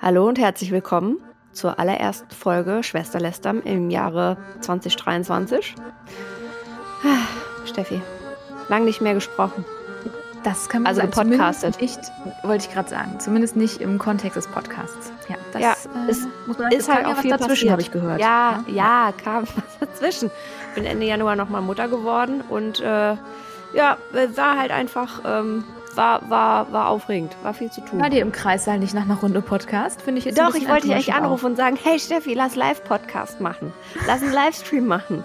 Hallo und herzlich willkommen zur allerersten Folge Schwesterlästern im Jahre 2023. Ah, Steffi, lang nicht mehr gesprochen. Das kann man Also sagen. gepodcastet. Nicht, wollte ich gerade sagen. Zumindest nicht im Kontext des Podcasts. Ja, das Ja, äh, es muss man ist kam halt ja auch was viel dazwischen, habe ich gehört. Ja, ja, kam was dazwischen. Bin Ende Januar nochmal Mutter geworden und äh, ja, war halt einfach, ähm, war, war, war aufregend, war viel zu tun. War dir im Kreissaal nicht nach einer Runde Podcast? Finde ich jetzt Doch, ich wollte dich enttäuschend anrufen und sagen, hey Steffi, lass Live-Podcast machen. Lass einen Livestream machen.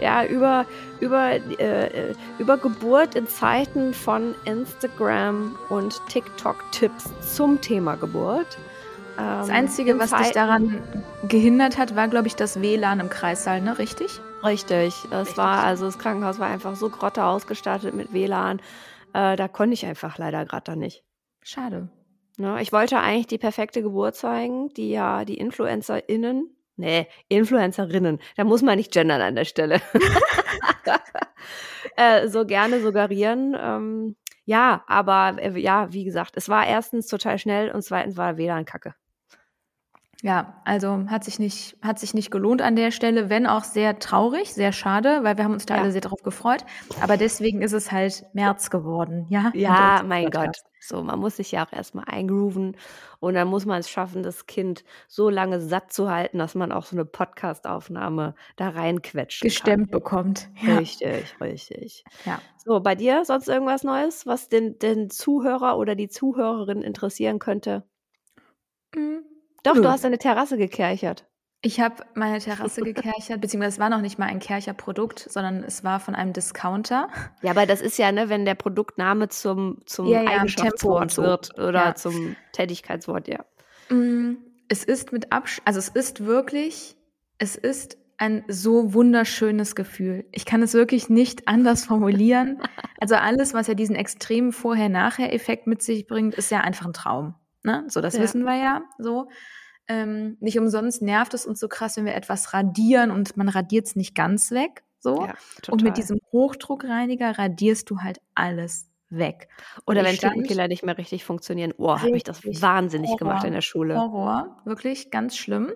Ja, über, über, äh, über Geburt in Zeiten von Instagram und TikTok-Tipps zum Thema Geburt. Ähm. Das Einzige, in was dich daran gehindert hat, war, glaube ich, das WLAN im Kreissaal, ne? Richtig? Richtig. Es Richtig. war, also das Krankenhaus war einfach so grotte ausgestattet mit WLAN. Äh, da konnte ich einfach leider gerade da nicht. Schade. Ne? Ich wollte eigentlich die perfekte Geburt zeigen, die ja die InfluencerInnen, nee, Influencerinnen, da muss man nicht gendern an der Stelle, äh, so gerne suggerieren. Ähm, ja, aber äh, ja, wie gesagt, es war erstens total schnell und zweitens war WLAN kacke. Ja, also hat sich nicht, hat sich nicht gelohnt an der Stelle, wenn auch sehr traurig, sehr schade, weil wir haben uns da Ja. alle sehr darauf gefreut. Aber deswegen ist es halt März geworden, ja? Ja, mein Gott. Podcast. So, man muss sich ja auch erstmal eingrooven und dann muss man es schaffen, das Kind so lange satt zu halten, dass man auch so eine Podcast-Aufnahme da reinquetschen Gestemmt bekommt. kann. Richtig, richtig. Ja. So, bei dir sonst irgendwas Neues, was den, den Zuhörer oder die Zuhörerin interessieren könnte? Mhm. Doch, Nö. du hast deine Terrasse gekerchert. Ich habe meine Terrasse gekerchert, beziehungsweise es war noch nicht mal ein Kercherprodukt, sondern es war von einem Discounter. Ja, aber das ist ja, ne, wenn der Produktname zum, zum Ja, ja, Eigenschaftswort so. wird oder Ja. zum Tätigkeitswort, ja. Mm, Es ist mit Absch also es ist wirklich, es ist ein so wunderschönes Gefühl. Ich kann es wirklich nicht anders formulieren. Also alles, was ja diesen extremen Vorher-Nachher-Effekt mit sich bringt, ist ja einfach ein Traum. Ne? So, das Ja. wissen wir ja so. Ähm, nicht umsonst nervt es uns so krass, wenn wir etwas radieren und man radiert es nicht ganz weg. So. ja. Und mit diesem Hochdruckreiniger radierst du halt alles weg. Oder wenn Tintenkiller nicht mehr richtig funktionieren. Oh, habe ich das wahnsinnig Horror. gemacht in der Schule. Horror, wirklich ganz schlimm.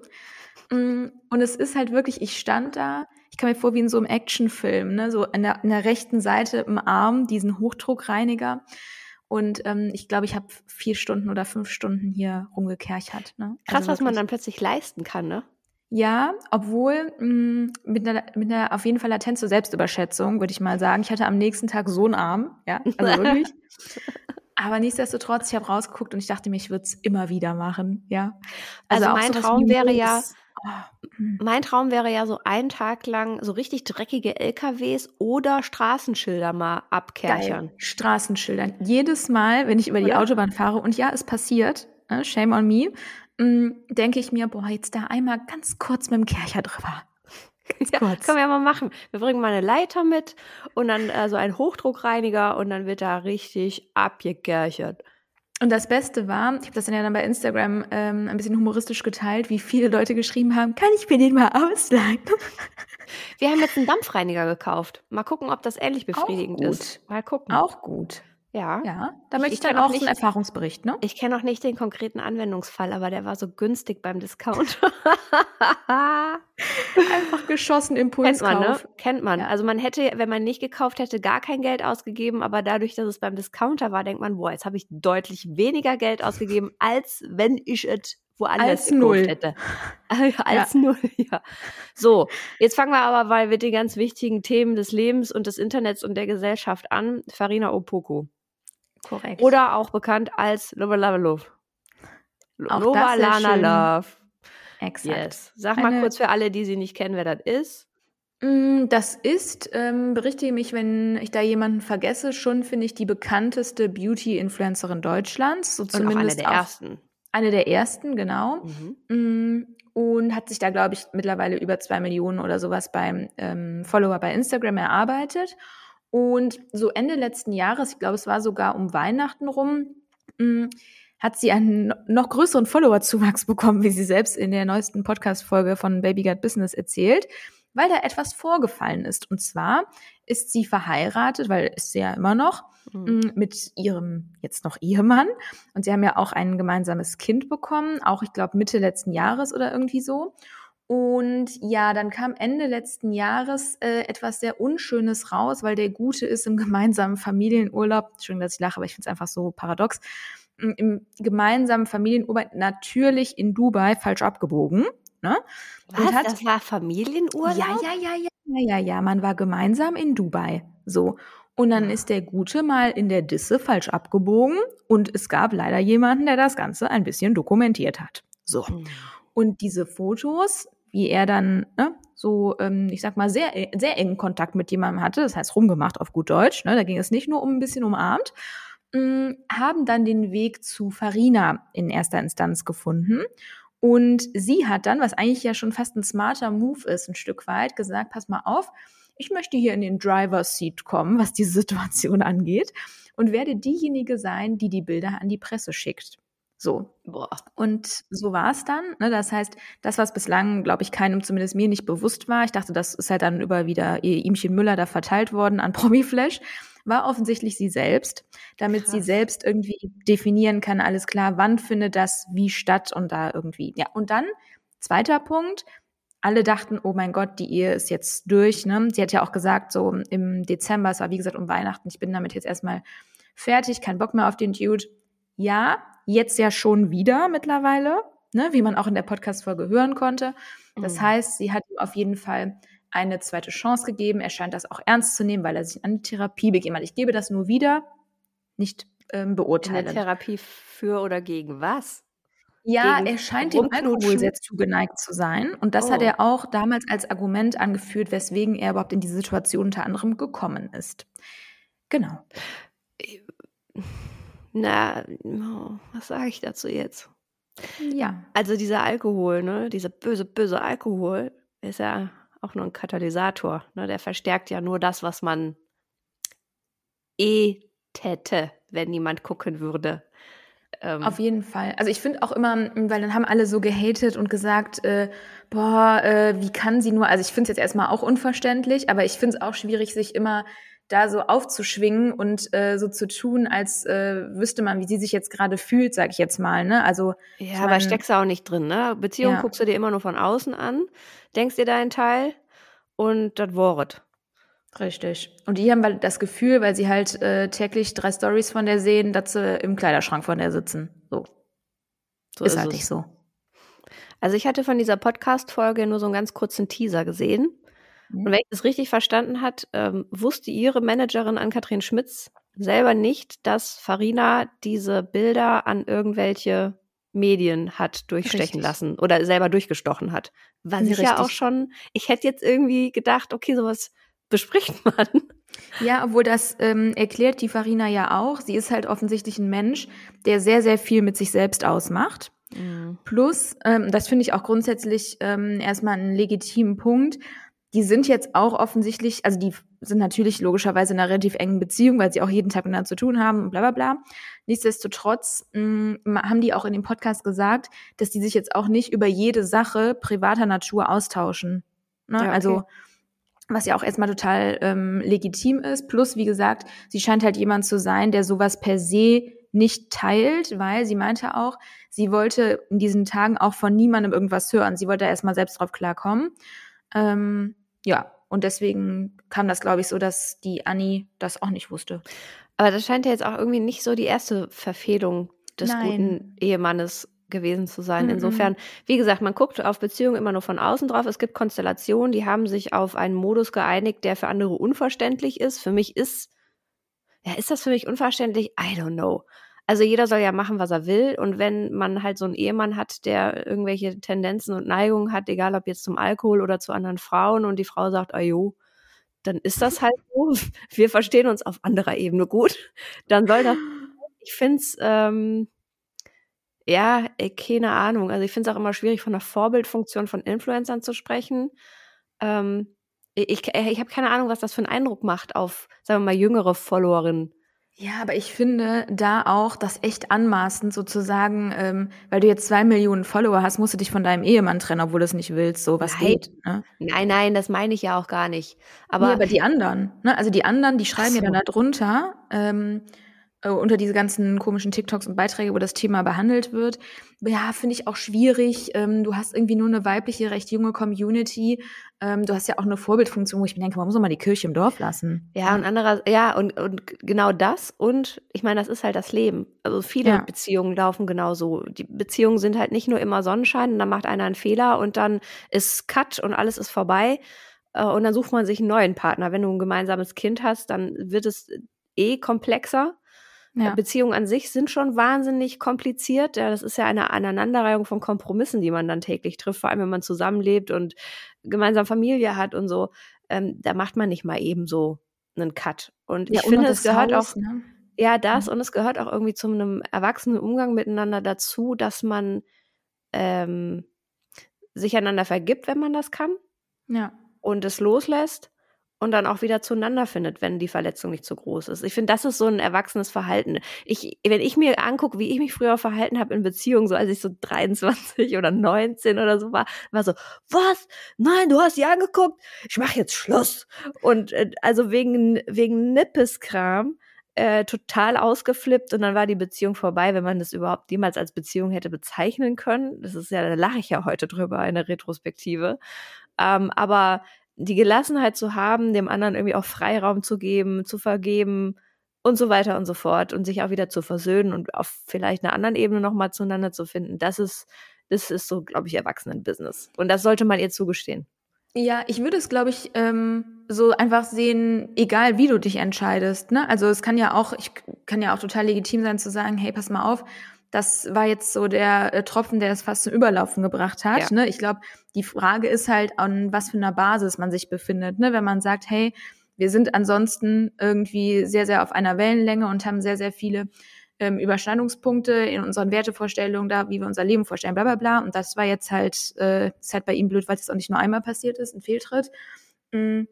Mm, Und es ist halt wirklich, ich stand da, ich kam mir vor wie in so einem Actionfilm, ne? so an der, an der rechten Seite im Arm diesen Hochdruckreiniger. Und ähm, ich glaube, ich habe vier Stunden oder fünf Stunden hier rumgekerchert. Ne? Krass, Also was man dann plötzlich leisten kann, ne? Ja, obwohl mh, mit, einer, mit einer auf jeden Fall Latenz zur Selbstüberschätzung, würde ich mal sagen. Ich hatte am nächsten Tag so einen Arm, ja, also wirklich. Aber nichtsdestotrotz, ich habe rausgeguckt und ich dachte mir, ich würde es immer wieder machen, ja. Also auch mein Traum wäre ja- Moos. Mm. Mein Traum wäre ja so einen Tag lang so richtig dreckige LKWs oder Straßenschilder mal abkerchern. Geil. Straßenschildern. Jedes Mal, wenn ich über die Oder? Autobahn fahre, und ja, es passiert, ne, shame on me, mh, denke ich mir, boah, jetzt da einmal ganz kurz mit dem Kercher drüber. Ganz Ja, kurz. können wir ja mal machen. Wir bringen mal eine Leiter mit und dann äh, so einen Hochdruckreiniger und dann wird da richtig abgekerchert. Und das Beste war, ich habe das dann ja dann bei Instagram ähm, ein bisschen humoristisch geteilt, wie viele Leute geschrieben haben, kann ich mir den mal ausleihen? Wir haben jetzt einen Dampfreiniger gekauft. Mal gucken, ob das ähnlich befriedigend ist. Mal gucken. Auch gut. Ja. Ja, da möchte ich ich dann auch auch so einen nicht- Erfahrungsbericht, ne? Ich kenne noch nicht den konkreten Anwendungsfall, aber der war so günstig beim Discount. Einfach geschossen Kennt man, ne? Impulskauf. Kennt man. Ja. Also man hätte, wenn man nicht gekauft hätte, gar kein Geld ausgegeben, aber dadurch, dass es beim Discounter war, denkt man, boah, jetzt habe ich deutlich weniger Geld ausgegeben, als wenn ich es woanders Als gekauft null. hätte. als null, ja. So, jetzt fangen wir aber mal mit den ganz wichtigen Themen des Lebens und des Internets und der Gesellschaft an. Farina Opoko. Korrekt. Oder auch bekannt als Lova Lava Love. Auch Lova Lana schön. Love. Exakt. Yes. Sag mal Eine- kurz für alle, die sie nicht kennen, wer das ist. Mm, Das ist, ähm, berichtige mich, wenn ich da jemanden vergesse, schon finde ich die bekannteste Beauty-Influencerin Deutschlands. So Und auch eine zumindest der ersten. Eine der ersten, genau. Mhm. Mm, Und hat sich da, glaube ich, mittlerweile über zwei Millionen oder sowas beim ähm, Follower bei Instagram erarbeitet. Und so Ende letzten Jahres, ich glaube, es war sogar um Weihnachten rum, mm, hat sie einen no- noch größeren Follower-Zuwachs bekommen, wie sie selbst in der neuesten Podcast-Folge von Baby Got Business erzählt, weil da etwas vorgefallen ist. Und zwar ist sie verheiratet, weil ist sie ja immer noch, mhm. mit ihrem jetzt noch Ehemann. Und sie haben ja auch ein gemeinsames Kind bekommen, auch ich glaube Mitte letzten Jahres oder irgendwie so. Und ja, dann kam Ende letzten Jahres äh, etwas sehr Unschönes raus, weil der Gute ist im gemeinsamen Familienurlaub, Entschuldigung, dass ich lache, aber ich finde es einfach so paradox, im gemeinsamen Familienurlaub natürlich in Dubai falsch abgebogen. Ne? Was? Hat, das war Familienurlaub? Ja, ja, ja, ja, ja, ja, man war gemeinsam in Dubai. So. Und dann ist der Gute mal in der Disse falsch abgebogen und es gab leider jemanden, der das Ganze ein bisschen dokumentiert hat. So. Hm. Und diese Fotos, wie er dann ne, so, ähm, ich sag mal, sehr, sehr engen Kontakt mit jemandem hatte, das heißt rumgemacht auf gut Deutsch, ne, da ging es nicht nur um ein bisschen umarmt, mm, haben dann den Weg zu Farina in erster Instanz gefunden. Und sie hat dann, was eigentlich ja schon fast ein smarter Move ist, ein Stück weit, gesagt, pass mal auf, ich möchte hier in den Driver's Seat kommen, was diese Situation angeht, und werde diejenige sein, die die Bilder an die Presse schickt. So. Boah. Und so war es dann. Ne? Das heißt, das, was bislang, glaube ich, keinem, zumindest mir nicht bewusst war, ich dachte, das ist halt dann über wieder Ihmchen Müller da verteilt worden an Promiflash, war offensichtlich sie selbst, damit Krass. sie selbst irgendwie definieren kann, alles klar, wann findet das wie statt und da irgendwie. Ja, und dann, zweiter Punkt, alle dachten, oh mein Gott, die Ehe ist jetzt durch. Ne? Sie hat ja auch gesagt, so im Dezember, es war wie gesagt um Weihnachten, ich bin damit jetzt erstmal fertig, kein Bock mehr auf den Dude. Ja, jetzt ja schon wieder mittlerweile, ne? wie man auch in der Podcast-Folge hören konnte. Das mhm. heißt, sie hat ihm auf jeden Fall eine zweite Chance gegeben. Er scheint das auch ernst zu nehmen, weil er sich an die Therapie begeben hat. Ich gebe das nur wieder, nicht ähm, beurteilen. Eine Therapie für oder gegen was? Ja, er scheint dem Alkohol sehr zugeneigt zu sein. Und das oh. hat er auch damals als Argument angeführt, weswegen er überhaupt in diese Situation unter anderem gekommen ist. Genau. Na, oh, was sage ich dazu jetzt? Ja. Also dieser Alkohol, ne, dieser böse, böse Alkohol ist ja auch nur ein Katalysator. Ne? Der verstärkt ja nur das, was man eh täte, wenn niemand gucken würde. Ähm, Auf jeden Fall. Also ich finde auch immer, weil dann haben alle so gehatet und gesagt, äh, boah, äh, wie kann sie nur, also ich finde es jetzt erstmal auch unverständlich, aber ich finde es auch schwierig, sich immer da so aufzuschwingen und äh, so zu tun, als äh, wüsste man, wie sie sich jetzt gerade fühlt, sag ich jetzt mal. Ne? Also ja, ich mein, aber steckst du auch nicht drin. Ne? Beziehung ja. guckst du dir immer nur von außen an, denkst dir deinen Teil und das Wort. Richtig. Und die haben das Gefühl, weil sie halt äh, täglich drei Stories von der sehen, dass sie im Kleiderschrank von der sitzen. So. so ist, ist halt es. nicht so. Also ich hatte von dieser Podcast-Folge nur so einen ganz kurzen Teaser gesehen. Mhm. Und wenn ich das richtig verstanden hat, ähm, wusste ihre Managerin an Kathrin Schmitz selber nicht, dass Farina diese Bilder an irgendwelche Medien hat durchstechen Richtig. lassen oder selber durchgestochen hat. Was ich ja auch schon, ich hätte jetzt irgendwie gedacht, okay, sowas bespricht man. Ja, obwohl das ähm, erklärt die Farina ja auch. Sie ist halt offensichtlich ein Mensch, der sehr, sehr viel mit sich selbst ausmacht. Mhm. Plus, ähm, das finde ich auch grundsätzlich ähm, erstmal einen legitimen Punkt. Die sind jetzt auch offensichtlich, also die sind natürlich logischerweise in einer relativ engen Beziehung, weil sie auch jeden Tag miteinander zu tun haben und bla bla bla. Nichtsdestotrotz mh, mm, haben die auch in dem Podcast gesagt, dass die sich jetzt auch nicht über jede Sache privater Natur austauschen. Ne? Ja, okay. Also was ja auch erstmal total ähm, legitim ist. Plus, wie gesagt, sie scheint halt jemand zu sein, der sowas per se nicht teilt, weil sie meinte auch, sie wollte in diesen Tagen auch von niemandem irgendwas hören. Sie wollte erstmal selbst drauf klarkommen. Ähm, ja, und deswegen kam das, glaube ich, so, dass die Annie das auch nicht wusste. Aber das scheint ja jetzt auch irgendwie nicht so die erste Verfehlung des Nein. guten Ehemannes gewesen zu sein. Mhm. Insofern, wie gesagt, man guckt auf Beziehungen immer nur von außen drauf. Es gibt Konstellationen, die haben sich auf einen Modus geeinigt, der für andere unverständlich ist. Für mich ist, ja, ist das für mich unverständlich? I don't know. Also jeder soll ja machen, was er will. Und wenn man halt so einen Ehemann hat, der irgendwelche Tendenzen und Neigungen hat, egal ob jetzt zum Alkohol oder zu anderen Frauen, und die Frau sagt, ah jo, dann ist das halt so. Wir verstehen uns auf anderer Ebene gut. Dann soll das. Ich finde es, ähm, ja, keine Ahnung. Also ich finde es auch immer schwierig, von der Vorbildfunktion von Influencern zu sprechen. Ähm, ich ich habe keine Ahnung, was das für einen Eindruck macht auf, sagen wir mal, jüngere Followerinnen. Ja, aber ich finde da auch das echt anmaßend sozusagen, ähm, weil du jetzt zwei Millionen Follower hast, musst du dich von deinem Ehemann trennen, obwohl du es nicht willst, so was Nein. geht. Ne? Nein, nein, das meine ich ja auch gar nicht. Aber, nee, aber die anderen, ne? Also die anderen, die schreiben Ach ja dann so. da drunter, ähm, äh, unter diese ganzen komischen TikToks und Beiträge, wo das Thema behandelt wird. Ja, finde ich auch schwierig. Ähm, du hast irgendwie nur eine weibliche, recht junge Community. Ähm, du hast ja auch eine Vorbildfunktion, wo ich mir denke, man muss doch mal die Kirche im Dorf lassen. Ja, und anderer, ja, und, und genau das. Und ich meine, das ist halt das Leben. Also viele Ja. Beziehungen laufen genauso. Die Beziehungen sind halt nicht nur immer Sonnenschein und dann macht einer einen Fehler und dann ist Cut und alles ist vorbei. Äh, Und dann sucht man sich einen neuen Partner. Wenn du ein gemeinsames Kind hast, dann wird es eh komplexer. Ja. Beziehungen an sich sind schon wahnsinnig kompliziert. Ja, das ist ja eine Aneinanderreihung von Kompromissen, die man dann täglich trifft, vor allem wenn man zusammenlebt und gemeinsam Familie hat und so. Ähm, da macht man nicht mal eben so einen Cut. Und ich Ja, und finde, es das gehört Haus, auch, ne? ja, das und es gehört auch irgendwie zu einem erwachsenen Umgang miteinander dazu, dass man ähm, sich einander vergibt, wenn man das kann Ja. und es loslässt und dann auch wieder zueinander findet, wenn die Verletzung nicht zu groß ist. Ich finde, das ist so ein erwachsenes Verhalten. Ich, wenn ich mir angucke, wie ich mich früher verhalten habe in Beziehungen, so als ich so 23 oder 19 oder so war, war so, was? Nein, du hast sie angeguckt, ich mache jetzt Schluss. Und äh, also wegen, wegen Nippeskram äh, total ausgeflippt und dann war die Beziehung vorbei, wenn man das überhaupt jemals als Beziehung hätte bezeichnen können. Das ist ja, da lache ich ja heute drüber in der Retrospektive. Ähm, aber die Gelassenheit zu haben, dem anderen irgendwie auch Freiraum zu geben, zu vergeben und so weiter und so fort und sich auch wieder zu versöhnen und auf vielleicht einer anderen Ebene nochmal zueinander zu finden, das ist, das ist so, glaube ich, Erwachsenen-Business. Und das sollte man ihr zugestehen. Ja, ich würde es, glaube ich, ähm, so einfach sehen, egal wie du dich entscheidest. Ne? Also es kann ja auch, ich kann ja auch total legitim sein zu sagen, hey, pass mal auf, das war jetzt so der äh, Tropfen, der es fast zum Überlaufen gebracht hat. Ja. Ne? Ich glaube, die Frage ist halt, an was für einer Basis man sich befindet. Ne? Wenn man sagt, hey, wir sind ansonsten irgendwie sehr, sehr auf einer Wellenlänge und haben sehr, sehr viele ähm, Überschneidungspunkte in unseren Wertevorstellungen, da, wie wir unser Leben vorstellen, bla bla bla. Und das war jetzt halt, äh, ist halt bei ihm blöd, weil es auch nicht nur einmal passiert ist, ein Fehltritt. Mm,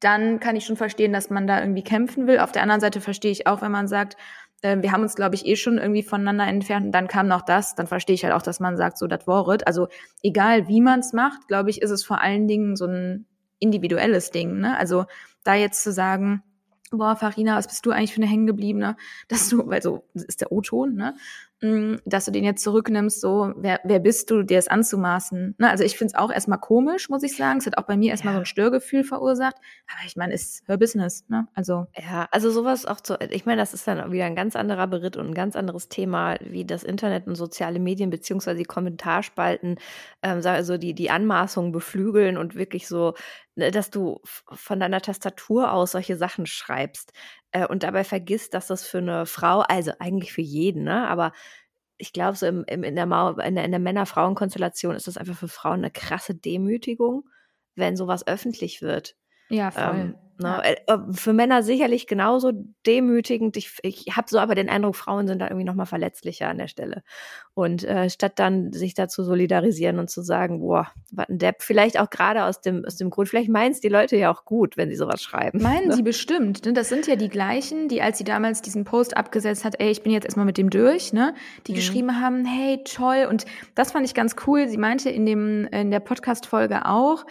Dann kann ich schon verstehen, dass man da irgendwie kämpfen will. Auf der anderen Seite verstehe ich auch, wenn man sagt, äh, wir haben uns, glaube ich, eh schon irgendwie voneinander entfernt und dann kam noch das, dann verstehe ich halt auch, dass man sagt, so, das Wort. Also egal, wie man es macht, glaube ich, ist es vor allen Dingen so ein individuelles Ding. Ne? Also da jetzt zu sagen, boah, Farina, was bist du eigentlich für eine Hängengebliebene? Dass du, weil so das ist der O-Ton, ne? Mm, Dass du den jetzt zurücknimmst, so, wer, wer bist du, dir es anzumaßen? Ne? Also ich finde es auch erstmal komisch, muss ich sagen. Es hat auch bei mir erstmal Ja. so ein Störgefühl verursacht. Aber ich meine, ist her Business, ne? Also. Ja, also sowas auch zu, ich meine, das ist dann wieder ein ganz anderer Beritt und ein ganz anderes Thema, wie das Internet und soziale Medien beziehungsweise die Kommentarspalten, ähm, also die, die Anmaßungen beflügeln und wirklich so, dass du von deiner Tastatur aus solche Sachen schreibst äh, und dabei vergisst, dass das für eine Frau, also eigentlich für jeden, ne, aber ich glaube, so im, im, in der, in der, in der Männer-Frauen-Konstellation ist das einfach für Frauen eine krasse Demütigung, wenn sowas öffentlich wird. Ja, voll. Ähm, ne, Ja. äh, äh, Für Männer sicherlich genauso demütigend. Ich, ich habe so aber den Eindruck, Frauen sind da irgendwie noch mal verletzlicher an der Stelle. Und äh, statt dann sich da zu solidarisieren und zu sagen, boah, was ein Depp, vielleicht auch gerade aus dem, aus dem Grund, vielleicht meinen es die Leute ja auch gut, wenn sie sowas schreiben. Meinen ne? sie bestimmt. Ne? Das sind ja die gleichen, die, als sie damals diesen Post abgesetzt hat, ey, ich bin jetzt erstmal mit dem durch, ne? Die Mhm. geschrieben haben, hey, toll. Und das fand ich ganz cool. Sie meinte in dem, in der Podcast-Folge auch,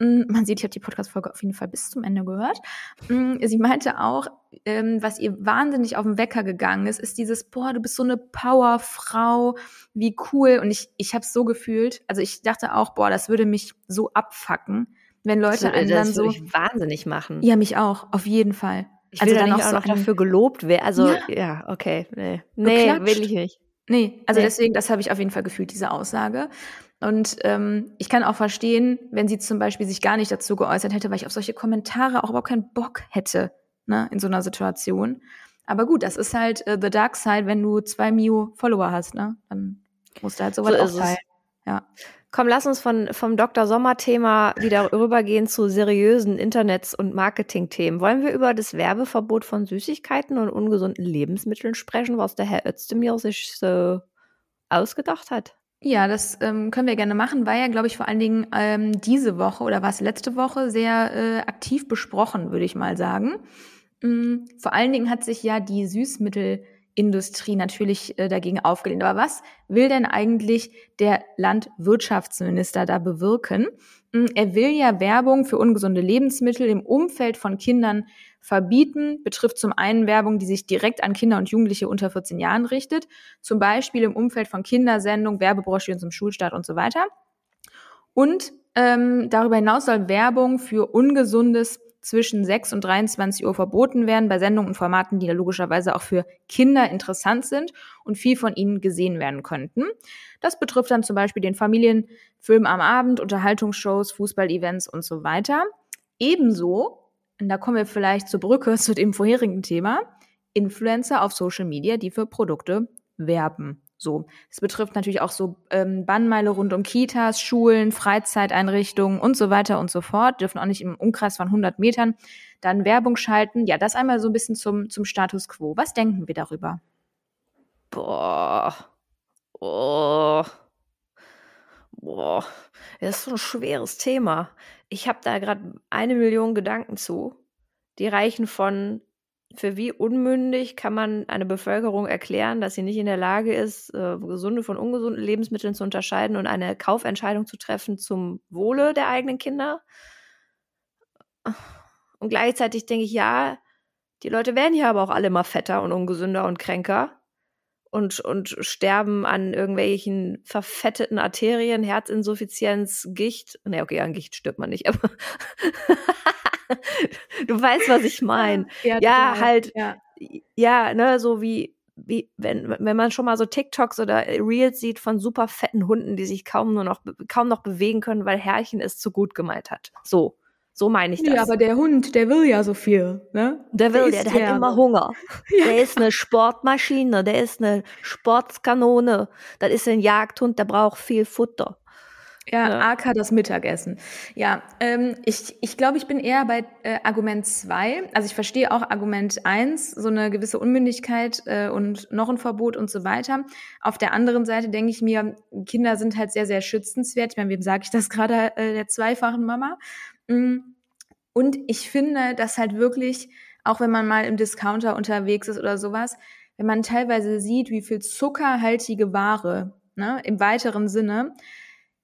man sieht, ich habe die Podcast-Folge auf jeden Fall bis zum Ende gehört. mh, Sie meinte auch, ähm, was ihr wahnsinnig auf den Wecker gegangen ist, ist dieses, boah, du bist so eine Powerfrau, wie cool. Und ich, ich habe es so gefühlt. Also ich dachte auch, boah, das würde mich so abfacken, wenn Das Leute würde, einen dann das so. würde ich wahnsinnig machen. Ja, mich auch, auf jeden Fall. ich will also dann dann auch auch so noch dafür gelobt werden. Also, Ja. ja, okay. Nee, nee will ich nicht. Nee, also Nee. deswegen, das habe ich auf jeden Fall gefühlt, diese Aussage. Und ähm, ich kann auch verstehen, wenn sie zum Beispiel sich gar nicht dazu geäußert hätte, weil ich auf solche Kommentare auch überhaupt keinen Bock hätte, ne, in so einer Situation. Aber gut, das ist halt äh, the dark side, wenn du zwei Mio Follower hast, ne? Dann musst du halt sowas So auch ist es. teilen. Ja. Komm, lass uns von, vom Dr. Sommer-Thema wieder rübergehen zu seriösen Internets- und Marketing-Themen. Wollen wir über das Werbeverbot von Süßigkeiten und ungesunden Lebensmitteln sprechen, was der Herr Özdemir sich so ausgedacht hat? Ja, das ähm, können wir gerne machen. War ja, glaube ich, vor allen Dingen ähm, diese Woche oder war es letzte Woche sehr äh, aktiv besprochen, würde ich mal sagen. Mm, vor allen Dingen hat sich ja die Süßmittelindustrie natürlich äh, dagegen aufgelehnt. Aber was will denn eigentlich der Landwirtschaftsminister da bewirken? Mm, er will ja Werbung für ungesunde Lebensmittel im Umfeld von Kindern verbieten. Betrifft zum einen Werbung, die sich direkt an Kinder und Jugendliche unter 14 Jahren richtet. Zum Beispiel im Umfeld von Kindersendungen, Werbebroschüren zum Schulstart und so weiter. Und ähm, darüber hinaus soll Werbung für ungesundes zwischen 6 und 23 Uhr verboten werden bei Sendungen und Formaten, die logischerweise auch für Kinder interessant sind und viel von ihnen gesehen werden könnten. Das betrifft dann zum Beispiel den Familienfilm am Abend, Unterhaltungsshows, Fußballevents und so weiter. Ebenso, und da kommen wir vielleicht zur Brücke zu dem vorherigen Thema, Influencer auf Social Media, die für Produkte werben. So, es betrifft natürlich auch so ähm, Bannmeile rund um Kitas, Schulen, Freizeiteinrichtungen und so weiter und so fort. Dürfen auch nicht im Umkreis von 100 Metern dann Werbung schalten. Ja, das einmal so ein bisschen zum, zum Status quo. Was denken wir darüber? Boah. Oh. Boah. Das ist so ein schweres Thema. Ich habe da gerade eine Million Gedanken zu. Die reichen von für wie unmündig kann man eine Bevölkerung erklären, dass sie nicht in der Lage ist, äh, gesunde von ungesunden Lebensmitteln zu unterscheiden und eine Kaufentscheidung zu treffen zum Wohle der eigenen Kinder? Und gleichzeitig denke ich, ja, die Leute werden hier aber auch alle immer fetter und ungesünder und kränker und, und sterben an irgendwelchen verfetteten Arterien, Herzinsuffizienz, Gicht. Ne, okay, an Gicht stirbt man nicht, aber du weißt, was ich meine. Ja, ja halt, ja. ja, ne, so wie, wie, wenn, wenn man schon mal so TikToks oder Reels sieht von super fetten Hunden, die sich kaum nur noch, kaum noch bewegen können, weil Herrchen es zu gut gemeint hat. So. So meine ich das. Ja, aber der Hund, der will ja so viel, ne? Der will, der, der, der hat immer Hunger. Ja. Der ist eine Sportmaschine, der ist eine Sportskanone. Das ist ein Jagdhund, der braucht viel Futter. Ja, ja. AK das Mittagessen. Ja, ähm, ich, ich glaube, ich bin eher bei äh, Argument zwei. Also ich verstehe auch Argument eins, so eine gewisse Unmündigkeit äh, und noch ein Verbot und so weiter. Auf der anderen Seite denke ich mir, Kinder sind halt sehr, sehr schützenswert. Ich meine, wem sage ich das gerade äh, der zweifachen Mama? Mm. Und ich finde, dass halt wirklich, auch wenn man mal im Discounter unterwegs ist oder sowas, wenn man teilweise sieht, wie viel zuckerhaltige Ware ne, im weiteren Sinne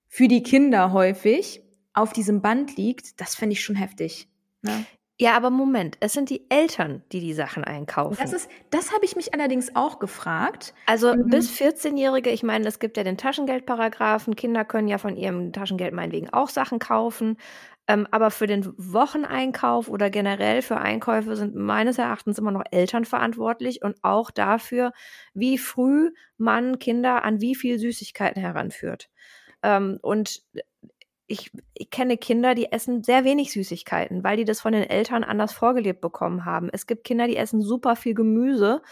für die Kinder häufig auf diesem Band liegt, das finde ich schon heftig. Ne? Ja, aber Moment, es sind die Eltern, die die Sachen einkaufen. Das ist, das habe ich mich allerdings auch gefragt. Also mhm. bis 14-Jährige, ich meine, es gibt ja den Taschengeldparagraphen. Kinder können ja von ihrem Taschengeld meinetwegen auch Sachen kaufen. Ähm, aber für den Wocheneinkauf oder generell für Einkäufe sind meines Erachtens immer noch Eltern verantwortlich und auch dafür, wie früh man Kinder an wie viel Süßigkeiten heranführt. Ähm, und ich, ich kenne Kinder, die essen sehr wenig Süßigkeiten, weil die das von den Eltern anders vorgelebt bekommen haben. Es gibt Kinder, die essen super viel Gemüse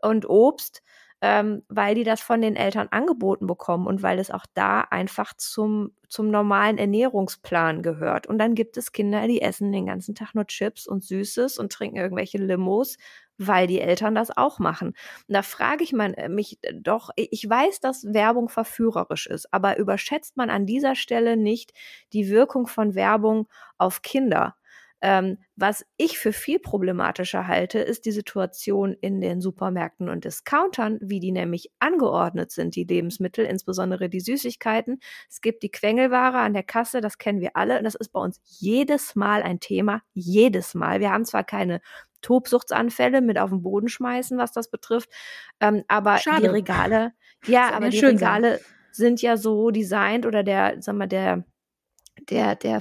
und Obst, ähm, weil die das von den Eltern angeboten bekommen und weil es auch da einfach zum, zum normalen Ernährungsplan gehört. Und dann gibt es Kinder, die essen den ganzen Tag nur Chips und Süßes und trinken irgendwelche Limos weil die Eltern das auch machen. Und da frage ich man, äh, mich äh, doch, ich weiß, dass Werbung verführerisch ist, aber überschätzt man an dieser Stelle nicht die Wirkung von Werbung auf Kinder? Ähm, was ich für viel problematischer halte, ist die Situation in den Supermärkten und Discountern, wie die nämlich angeordnet sind, die Lebensmittel, insbesondere die Süßigkeiten. Es gibt die Quengelware an der Kasse, das kennen wir alle. Und das ist bei uns jedes Mal ein Thema. Jedes Mal. Wir haben zwar keine Tobsuchtsanfälle mit auf den Boden schmeißen, was das betrifft. Ähm, aber Schade. die Regale, ja, aber die Regale sein. sind ja so designt oder der, sag mal, der, der, der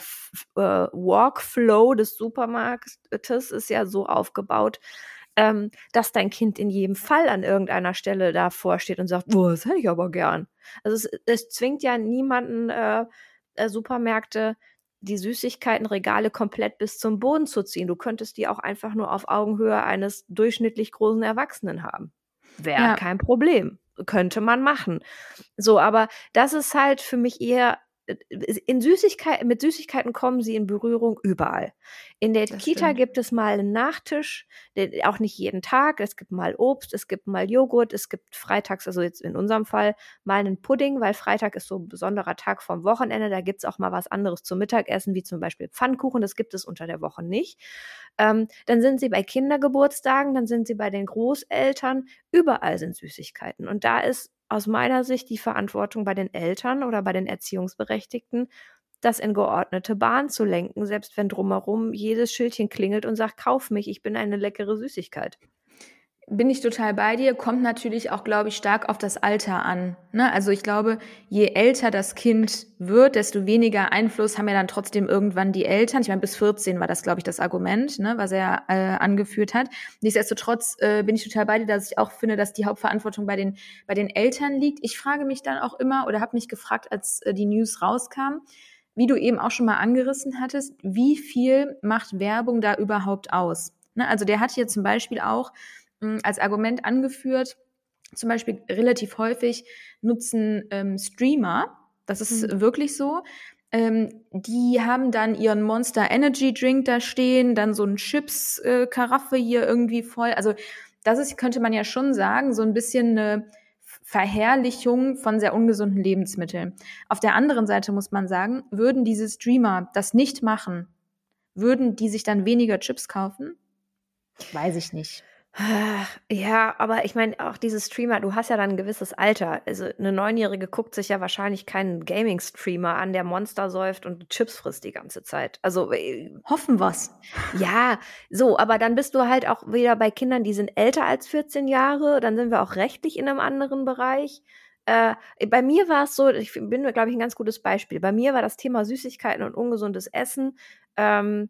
äh, Walkflow des Supermarktes ist ja so aufgebaut, ähm, dass dein Kind in jedem Fall an irgendeiner Stelle davor steht und sagt, oh, das hätte ich aber gern. Also es, es zwingt ja niemanden äh, äh, Supermärkte die Süßigkeitenregale komplett bis zum Boden zu ziehen. Du könntest die auch einfach nur auf Augenhöhe eines durchschnittlich großen Erwachsenen haben. Wäre ja. kein Problem. Könnte man machen. So, aber das ist halt für mich eher in Süßigkeiten, mit Süßigkeiten kommen sie in Berührung überall. In der das Kita stimmt. gibt es mal einen Nachtisch, auch nicht jeden Tag. Es gibt mal Obst, es gibt mal Joghurt, es gibt freitags, also jetzt in unserem Fall, mal einen Pudding, weil Freitag ist so ein besonderer Tag vom Wochenende. Da gibt es auch mal was anderes zum Mittagessen, wie zum Beispiel Pfannkuchen. Das gibt es unter der Woche nicht. Ähm, dann sind sie bei Kindergeburtstagen, dann sind sie bei den Großeltern. Überall sind Süßigkeiten. Und da ist aus meiner Sicht die Verantwortung bei den Eltern oder bei den Erziehungsberechtigten, das in geordnete Bahn zu lenken, selbst wenn drumherum jedes Schildchen klingelt und sagt, kauf mich, ich bin eine leckere Süßigkeit bin ich total bei dir, kommt natürlich auch, glaube ich, stark auf das Alter an. Ne? Also ich glaube, je älter das Kind wird, desto weniger Einfluss haben ja dann trotzdem irgendwann die Eltern. Ich meine, bis 14 war das, glaube ich, das Argument, ne, was er äh, angeführt hat. Nichtsdestotrotz äh, bin ich total bei dir, dass ich auch finde, dass die Hauptverantwortung bei den, bei den Eltern liegt. Ich frage mich dann auch immer oder habe mich gefragt, als äh, die News rauskam, wie du eben auch schon mal angerissen hattest, wie viel macht Werbung da überhaupt aus? Ne? Also der hat hier zum Beispiel auch als Argument angeführt, zum Beispiel relativ häufig nutzen ähm, Streamer, das ist mhm. wirklich so, ähm, die haben dann ihren Monster Energy Drink da stehen, dann so ein Chips-Karaffe äh, hier irgendwie voll. Also das ist, könnte man ja schon sagen, so ein bisschen eine Verherrlichung von sehr ungesunden Lebensmitteln. Auf der anderen Seite muss man sagen, würden diese Streamer das nicht machen, würden die sich dann weniger Chips kaufen? Weiß ich nicht. Ja, aber ich meine, auch diese Streamer, du hast ja dann ein gewisses Alter. Also eine Neunjährige guckt sich ja wahrscheinlich keinen Gaming-Streamer an, der Monster säuft und Chips frisst die ganze Zeit. Also äh, hoffen wir's. Ja, so, aber dann bist du halt auch wieder bei Kindern, die sind älter als 14 Jahre, dann sind wir auch rechtlich in einem anderen Bereich. Äh, bei mir war es so, ich bin, glaube ich, ein ganz gutes Beispiel. Bei mir war das Thema Süßigkeiten und ungesundes Essen. Ähm,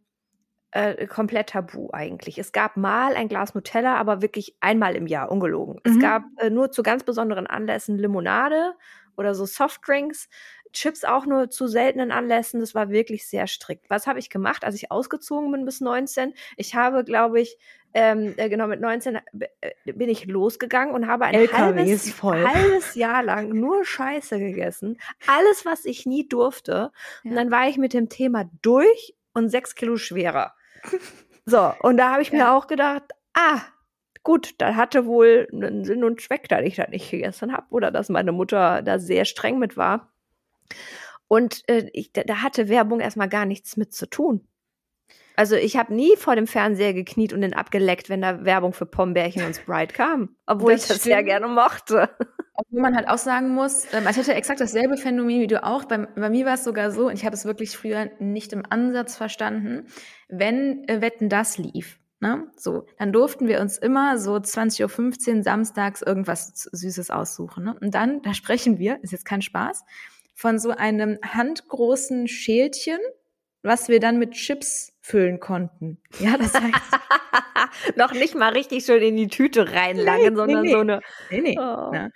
äh, komplett tabu eigentlich. Es gab mal ein Glas Nutella, aber wirklich einmal im Jahr, ungelogen. Mhm. Es gab äh, nur zu ganz besonderen Anlässen Limonade oder so Softdrinks. Chips auch nur zu seltenen Anlässen. Das war wirklich sehr strikt. Was habe ich gemacht, als ich ausgezogen bin bis 19? Ich habe, glaube ich, ähm, äh, genau mit 19 äh, bin ich losgegangen und habe ein halbes, halbes, Jahr lang nur Scheiße gegessen. Alles, was ich nie durfte. Ja. Und dann war ich mit dem Thema durch und sechs Kilo schwerer. So, und da habe ich ja. mir auch gedacht, ah, gut, da hatte wohl einen Sinn und Zweck, dass ich das nicht gegessen habe oder dass meine Mutter da sehr streng mit war. Und äh, ich, da hatte Werbung erstmal gar nichts mit zu tun. Also ich habe nie vor dem Fernseher gekniet und den abgeleckt, wenn da Werbung für Pombeerchen und Sprite kam, obwohl das ich das stimmt. sehr gerne mochte. Obwohl man halt auch sagen muss, ähm, ich hatte exakt dasselbe Phänomen wie du auch. Bei, bei mir war es sogar so, und ich habe es wirklich früher nicht im Ansatz verstanden, wenn äh, Wetten das lief. Ne? So, dann durften wir uns immer so 20.15 Uhr samstags irgendwas Süßes aussuchen. Ne? Und dann, da sprechen wir, ist jetzt kein Spaß, von so einem handgroßen Schälchen, was wir dann mit Chips füllen konnten. Ja, das heißt. Noch nicht mal richtig schön in die Tüte reinlangen, nee, sondern nee, so eine. Nee, nee. Oh. Ne?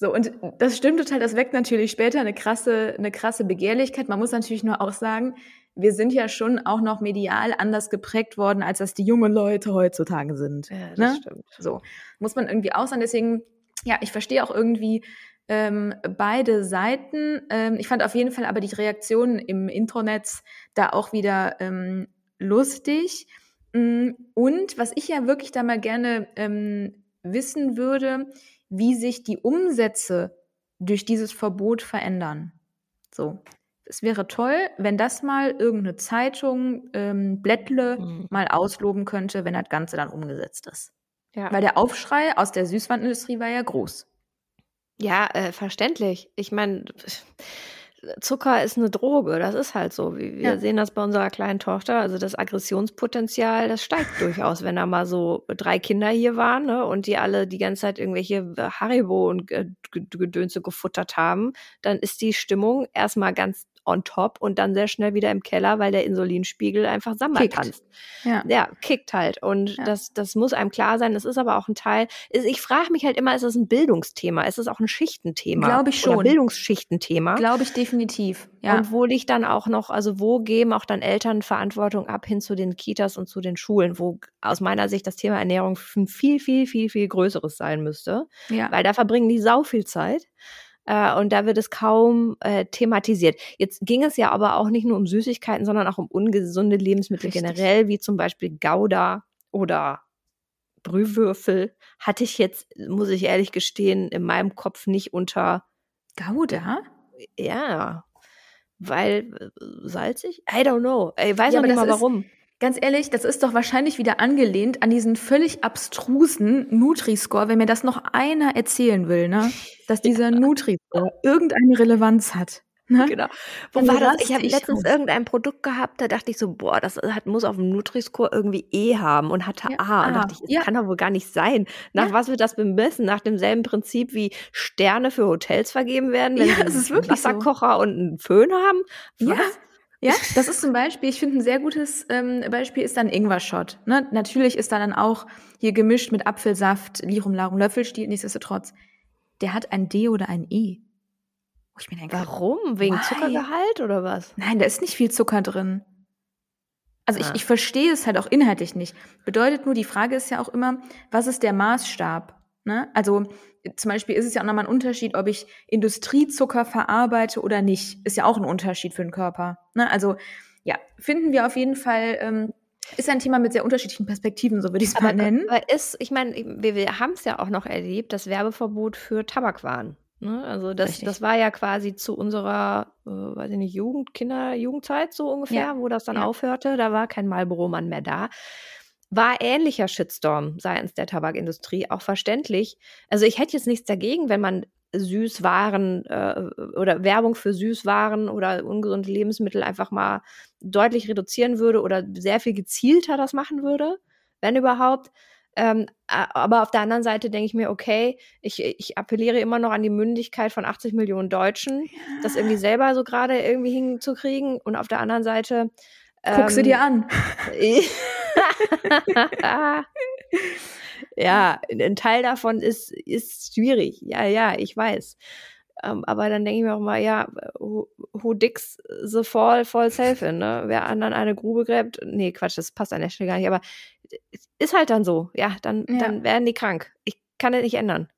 So, und das stimmt total, das weckt natürlich später eine krasse, eine krasse Begehrlichkeit. Man muss natürlich nur auch sagen, wir sind ja schon auch noch medial anders geprägt worden, als das die jungen Leute heutzutage sind. Ja, das ne? stimmt. So, muss man irgendwie auch sagen. Deswegen, ja, ich verstehe auch irgendwie ähm, beide Seiten. Ähm, ich fand auf jeden Fall aber die Reaktionen im Internet da auch wieder ähm, lustig. Mm, und was ich ja wirklich da mal gerne ähm, wissen würde, wie sich die Umsätze durch dieses Verbot verändern. So. Es wäre toll, wenn das mal irgendeine Zeitung, ähm, Blättle, mhm. mal ausloben könnte, wenn das Ganze dann umgesetzt ist. Ja. Weil der Aufschrei aus der Süßwandindustrie war ja groß. Ja, äh, verständlich. Ich meine, Zucker ist eine Droge, das ist halt so. Wir ja. sehen das bei unserer kleinen Tochter. Also das Aggressionspotenzial, das steigt durchaus, wenn da mal so drei Kinder hier waren ne, und die alle die ganze Zeit irgendwelche Haribo und Gedönse gefuttert haben, dann ist die Stimmung erstmal ganz on top und dann sehr schnell wieder im Keller, weil der Insulinspiegel einfach Samba tanzt. Ja. ja, kickt halt. Und ja. das, das muss einem klar sein. Das ist aber auch ein Teil. Ich frage mich halt immer, ist es ein Bildungsthema? Ist es auch ein Schichtenthema? Glaube ich schon. Oder Bildungsschichtenthema? Glaube ich definitiv. Ja. Und wo liegt dann auch noch, also wo geben auch dann Eltern Verantwortung ab hin zu den Kitas und zu den Schulen, wo aus meiner Sicht das Thema Ernährung viel, viel, viel, viel größeres sein müsste. Ja. Weil da verbringen die sau viel Zeit. Äh, und da wird es kaum äh, thematisiert. Jetzt ging es ja aber auch nicht nur um Süßigkeiten, sondern auch um ungesunde Lebensmittel Richtig. generell, wie zum Beispiel Gouda oder Brühwürfel. Hatte ich jetzt, muss ich ehrlich gestehen, in meinem Kopf nicht unter, Gouda? ja, weil äh, salzig? I don't know. Ich weiß Ja, noch aber nicht mal ist- warum. Ganz ehrlich, das ist doch wahrscheinlich wieder angelehnt an diesen völlig abstrusen Nutri-Score, wenn mir das noch einer erzählen will, ne? Dass dieser Nutri-Score irgendeine Relevanz hat. Ne? Genau. Wo war das? Ich habe letztens aus. irgendein Produkt gehabt, da dachte ich so, boah, das hat, muss auf dem Nutri-Score irgendwie E haben und hatte Ja, A. Und A, dachte ich, das ja. kann doch wohl gar nicht sein. Nach Ja. was wird das bemessen? Nach demselben Prinzip wie Sterne für Hotels vergeben werden, wenn Ja, sie es ist einen wirklich so. Wasserkocher und einen Föhn haben? Ja. Was? Ja, das ist zum Beispiel, ich finde ein sehr gutes ähm, Beispiel ist dann Ingwer-Shot. Ne? Natürlich ist da dann auch hier gemischt mit Apfelsaft, Lirum, Larum, Löffelstiel, nichtsdestotrotz. Der hat ein D oder ein E. Wo ich mir denke, Warum? Wegen Why? Zuckergehalt oder was? Nein, da ist nicht viel Zucker drin. Also ich, Ah. ich verstehe es halt auch inhaltlich nicht. Bedeutet nur, die Frage ist ja auch immer, was ist der Maßstab? Ne? Also zum Beispiel ist es ja auch nochmal ein Unterschied, ob ich Industriezucker verarbeite oder nicht. Ist ja auch ein Unterschied für den Körper. Ne? Also ja, finden wir auf jeden Fall, ähm, ist ein Thema mit sehr unterschiedlichen Perspektiven, so würde ich es mal nennen. aber ist, ich meine, wir, wir haben es ja auch noch erlebt, das Werbeverbot für Tabakwaren. Ne? Also das, Richtig. das war ja quasi zu unserer, äh, weiß ich nicht, Jugend, Kinder, Jugendzeit so ungefähr, Ja. wo das dann Ja. aufhörte. Da war kein Marlboro-Mann mehr da. War ähnlicher Shitstorm seitens der Tabakindustrie, auch verständlich. Also ich hätte jetzt nichts dagegen, wenn man Süßwaren äh, oder Werbung für Süßwaren oder ungesunde Lebensmittel einfach mal deutlich reduzieren würde oder sehr viel gezielter das machen würde, wenn überhaupt. Ähm, aber auf der anderen Seite denke ich mir, okay, ich, ich appelliere immer noch an die Mündigkeit von 80 Millionen Deutschen, das irgendwie selber so gerade irgendwie hinzukriegen. Und auf der anderen Seite. Guck sie ähm, dir an. ja, ein Teil davon ist, ist schwierig. Ja, ja, ich weiß. Ähm, aber dann denke ich mir auch mal, ja, who, who digs the fall, fall safe in, ne? Wer anderen eine Grube gräbt, nee, Quatsch, das passt an der Stelle gar nicht, aber ist halt dann so. Ja, dann, Ja. dann werden die krank. Ich kann das nicht ändern.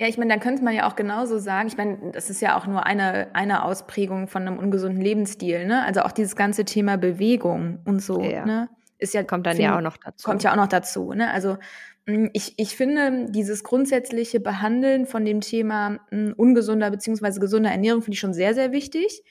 Ja, ich meine, dann könnte man ja auch genauso sagen, ich meine, das ist ja auch nur eine, eine Ausprägung von einem ungesunden Lebensstil, ne? Also auch dieses ganze Thema Bewegung und so, Ja. ne? Ist ja, Kommt dann find- ja auch noch dazu. kommt ja auch noch dazu, ne? Also mh, ich, ich finde, dieses grundsätzliche Behandeln von dem Thema mh, ungesunder beziehungsweise gesunder Ernährung finde ich schon sehr, sehr wichtig.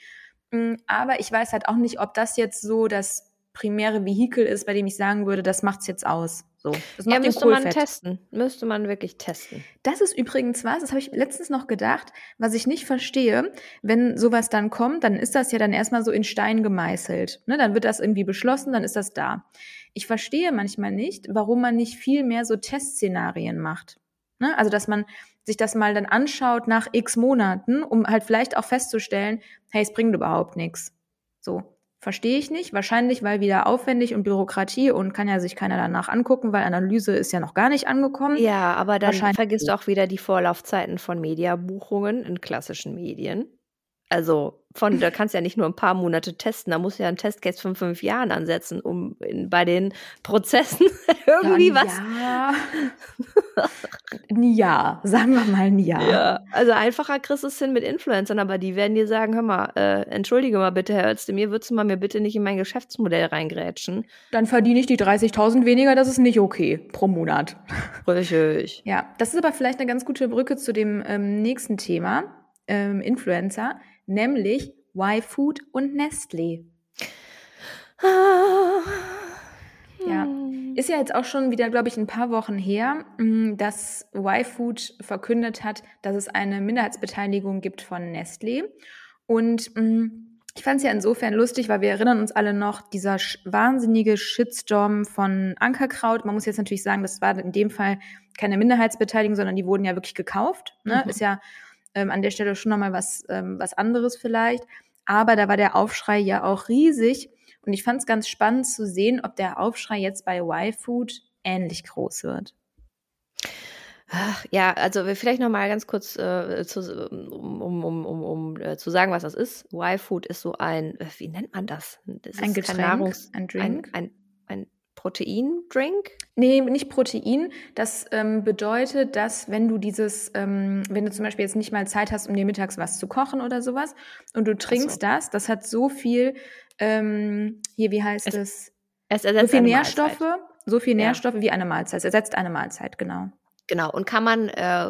Mh, Aber ich weiß halt auch nicht, ob das jetzt so das primäre Vehikel ist, bei dem ich sagen würde, das macht's jetzt aus. So, das ja, müsste man testen. Müsste man wirklich testen. Das ist übrigens was, das habe ich letztens noch gedacht, was ich nicht verstehe. Wenn sowas dann kommt, dann ist das ja dann erstmal so in Stein gemeißelt. Ne? Dann wird das irgendwie beschlossen, dann ist das da. Ich verstehe manchmal nicht, warum man nicht viel mehr so Testszenarien macht. Ne? Also, dass man sich das mal dann anschaut nach x Monaten, um halt vielleicht auch festzustellen, hey, es bringt überhaupt nichts. So. Verstehe ich nicht. Wahrscheinlich, weil wieder aufwendig und Bürokratie und kann ja sich keiner danach angucken, weil Analyse ist ja noch gar nicht angekommen. Ja, aber dann vergisst du auch wieder die Vorlaufzeiten von Mediabuchungen in klassischen Medien. Also von, da kannst du ja nicht nur ein paar Monate testen, da musst du ja einen Testcase von fünf Jahren ansetzen, um in, bei den Prozessen irgendwie Ja, was. Ja. ein Jahr, sagen wir mal ein Jahr. Ja, also einfacher kriegst du es hin mit Influencern, aber die werden dir sagen, hör mal, äh, entschuldige mal bitte, Herr Özdemir, würdest du mal mir bitte nicht in mein Geschäftsmodell reingrätschen? Dann verdiene ich die 30.000 weniger, das ist nicht okay pro Monat. Richtig. Ja, das ist aber vielleicht eine ganz gute Brücke zu dem ähm, nächsten Thema, ähm, Influencer, nämlich Y-Food und Nestlé. Ja. Hm. Ist ja jetzt auch schon wieder, glaube ich, ein paar Wochen her, mh, dass Y-Food verkündet hat, dass es eine Minderheitsbeteiligung gibt von Nestlé. Und mh, ich fand es ja insofern lustig, weil wir erinnern uns alle noch, dieser wahnsinnige Shitstorm von Ankerkraut. Man muss jetzt natürlich sagen, das war in dem Fall keine Minderheitsbeteiligung, sondern die wurden ja wirklich gekauft. Ne? Mhm. Ist ja ähm, an der Stelle schon nochmal was, ähm, was anderes vielleicht. Aber da war der Aufschrei ja auch riesig. Und ich fand es ganz spannend zu sehen, ob der Aufschrei jetzt bei Y-Food ähnlich groß wird. Ach, ja, also vielleicht noch mal ganz kurz, äh, zu, um, um, um, um, um äh, zu sagen, was das ist. Y-Food ist so ein, äh, wie nennt man das? das Ein Getränk, ein, Drink. ein, ein Proteindrink? Nee, nicht Protein. Das ähm, bedeutet, dass wenn du dieses, ähm, wenn du zum Beispiel jetzt nicht mal Zeit hast, um dir mittags was zu kochen oder sowas und du trinkst so. das, das hat so viel, ähm, hier, wie heißt es? Es, es ersetzt so viel Nährstoffe, Mahlzeit. so viel Nährstoffe ja. wie eine Mahlzeit. Es ersetzt eine Mahlzeit, genau. Genau. Und kann man äh,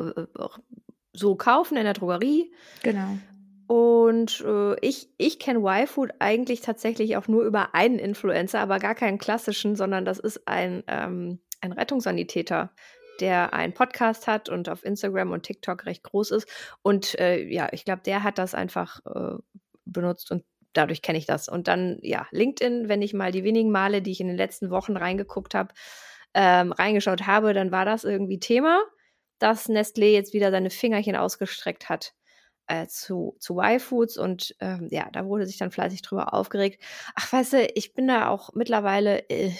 so kaufen in der Drogerie. Genau. Und äh, ich, ich kenne Y-Food eigentlich tatsächlich auch nur über einen Influencer, aber gar keinen klassischen, sondern das ist ein, ähm, ein Rettungssanitäter, der einen Podcast hat und auf Instagram und TikTok recht groß ist. Und äh, ja, ich glaube, der hat das einfach äh, benutzt und dadurch kenne ich das. Und dann, ja, LinkedIn, wenn ich mal die wenigen Male, die ich in den letzten Wochen reingeguckt habe, ähm, reingeschaut habe, dann war das irgendwie Thema, dass Nestlé jetzt wieder seine Fingerchen ausgestreckt hat äh, zu, zu Y-Foods und ähm, ja, da wurde sich dann fleißig drüber aufgeregt. Ach, weißt du, ich bin da auch mittlerweile, äh,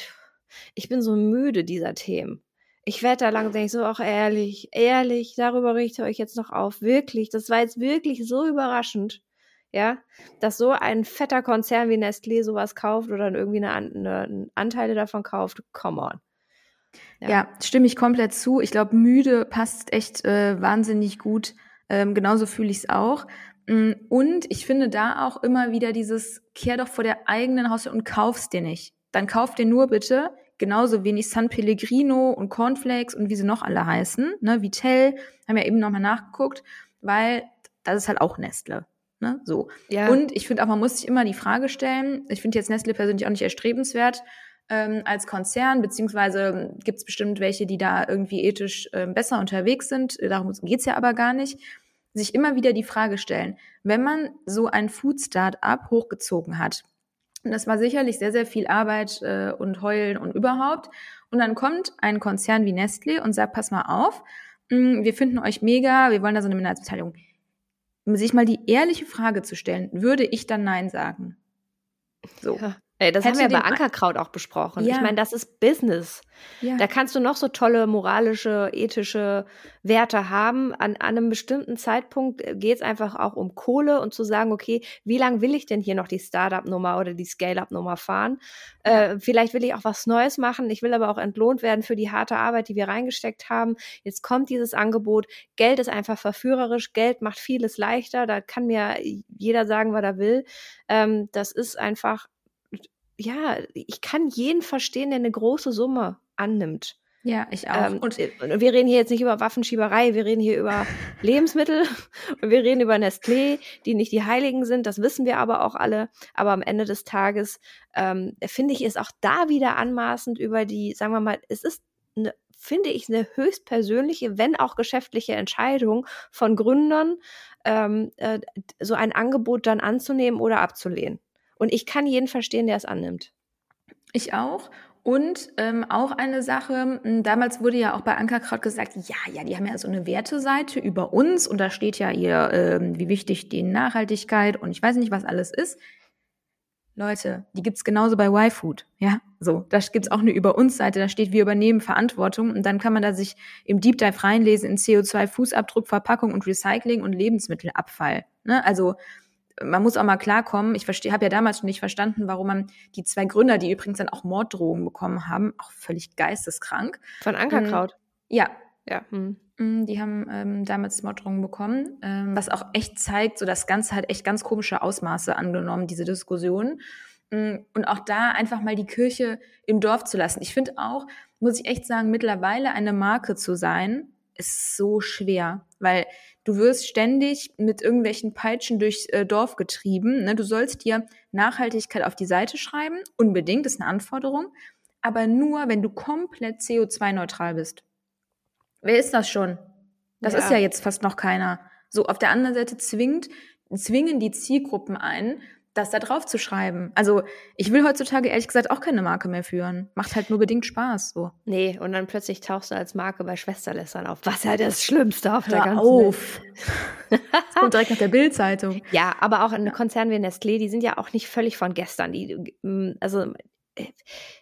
ich bin so müde dieser Themen. Ich werde da langsam ich so auch ehrlich, ehrlich, darüber richte ich euch jetzt noch auf. Wirklich, das war jetzt wirklich so überraschend, ja, dass so ein fetter Konzern wie Nestlé sowas kauft oder irgendwie eine, eine Anteile davon kauft. Come on. Ja, ja stimme ich komplett zu. Ich glaube, müde passt echt äh, wahnsinnig gut ähm, genauso fühle ich es auch. Mm, und ich finde da auch immer wieder dieses, kehr doch vor der eigenen Haustür und kauf's dir nicht. Dann kauf dir nur bitte genauso wenig San Pellegrino und Cornflakes und wie sie noch alle heißen, ne, Vitell, haben ja eben nochmal nachgeguckt, weil das ist halt auch Nestle. Ne, so. Ja. Und ich finde auch, man muss sich immer die Frage stellen, ich finde jetzt Nestle persönlich auch nicht erstrebenswert, ähm, als Konzern, beziehungsweise gibt es bestimmt welche, die da irgendwie ethisch äh, besser unterwegs sind, darum geht's ja aber gar nicht, sich immer wieder die Frage stellen, wenn man so ein Food-Start-up hochgezogen hat, und das war sicherlich sehr, sehr viel Arbeit äh, und Heulen und überhaupt, und dann kommt ein Konzern wie Nestle und sagt, pass mal auf, mh, hm, wir finden euch mega, wir wollen da so eine Minderheitsbeteiligung. Um sich mal die ehrliche Frage zu stellen, würde ich dann Nein sagen? So. Ja. Ey, das haben wir ja bei Ankerkraut auch besprochen. Ja. Ich meine, das ist Business. Ja. Da kannst du noch so tolle moralische, ethische Werte haben. An, an einem bestimmten Zeitpunkt äh, geht es einfach auch um Kohle und zu sagen, okay, wie lange will ich denn hier noch die Startup-Nummer oder die Scale-up-Nummer fahren? Äh, vielleicht will ich auch was Neues machen. Ich will aber auch entlohnt werden für die harte Arbeit, die wir reingesteckt haben. Jetzt kommt dieses Angebot. Geld ist einfach verführerisch. Geld macht vieles leichter. Da kann mir jeder sagen, was er will. Ähm, das ist einfach ja, ich kann jeden verstehen, der eine große Summe annimmt. Ja, ich auch. Ähm, und, und, wir reden hier jetzt nicht über Waffenschieberei, wir reden hier über Lebensmittel und wir reden über Nestlé, die nicht die Heiligen sind, das wissen wir aber auch alle. Aber am Ende des Tages ähm, finde ich es auch da wieder anmaßend über die, sagen wir mal, es ist eine, finde ich, eine höchstpersönliche, wenn auch geschäftliche Entscheidung von Gründern, ähm, äh, so ein Angebot dann anzunehmen oder abzulehnen. Und ich kann jeden verstehen, der es annimmt. Ich auch. Und ähm, auch eine Sache, hm, damals wurde ja auch bei Ankerkraut gesagt, ja, ja, die haben ja so eine Werteseite über uns und da steht ja ihr, ähm, wie wichtig die Nachhaltigkeit und ich weiß nicht, was alles ist. Leute, die gibt's genauso bei Y-Food, ja, so. Da gibt's auch eine Über uns Seite, da steht, wir übernehmen Verantwortung und dann kann man da sich im Deep Dive reinlesen in CO2, Fußabdruck, Verpackung und Recycling und Lebensmittelabfall. Ne? Also man muss auch mal klarkommen. Ich habe ja damals schon nicht verstanden, warum man die zwei Gründer, die übrigens dann auch Morddrohungen bekommen haben, auch völlig geisteskrank. Von Ankerkraut. Ähm, ja. Ja. Hm. Mm, die haben ähm, damals Morddrohungen bekommen, ähm, was auch echt zeigt, so das Ganze hat echt ganz komische Ausmaße angenommen, diese Diskussion. Mm, und auch da einfach mal die Kirche im Dorf zu lassen. Ich finde auch, muss ich echt sagen, mittlerweile eine Marke zu sein, ist so schwer, weil du wirst ständig mit irgendwelchen Peitschen durchs äh, Dorf getrieben. Ne? Du sollst dir Nachhaltigkeit auf die Seite schreiben, unbedingt, ist eine Anforderung, aber nur, wenn du komplett CO2-neutral bist. Wer ist das schon? Das ja. ist ja jetzt fast noch keiner. So, auf der anderen Seite zwingt, zwingen die Zielgruppen ein, das da drauf zu schreiben. Also ich will heutzutage ehrlich gesagt auch keine Marke mehr führen. Macht halt nur bedingt Spaß. So. Nee, und dann plötzlich tauchst du als Marke bei Schwesterlässern auf. Was ja das Schlimmste auf Hör der ganzen auf. das kommt direkt nach der Bildzeitung. Ja, aber auch ein Konzern wie Nestlé, die sind ja auch nicht völlig von gestern. Die, mm, also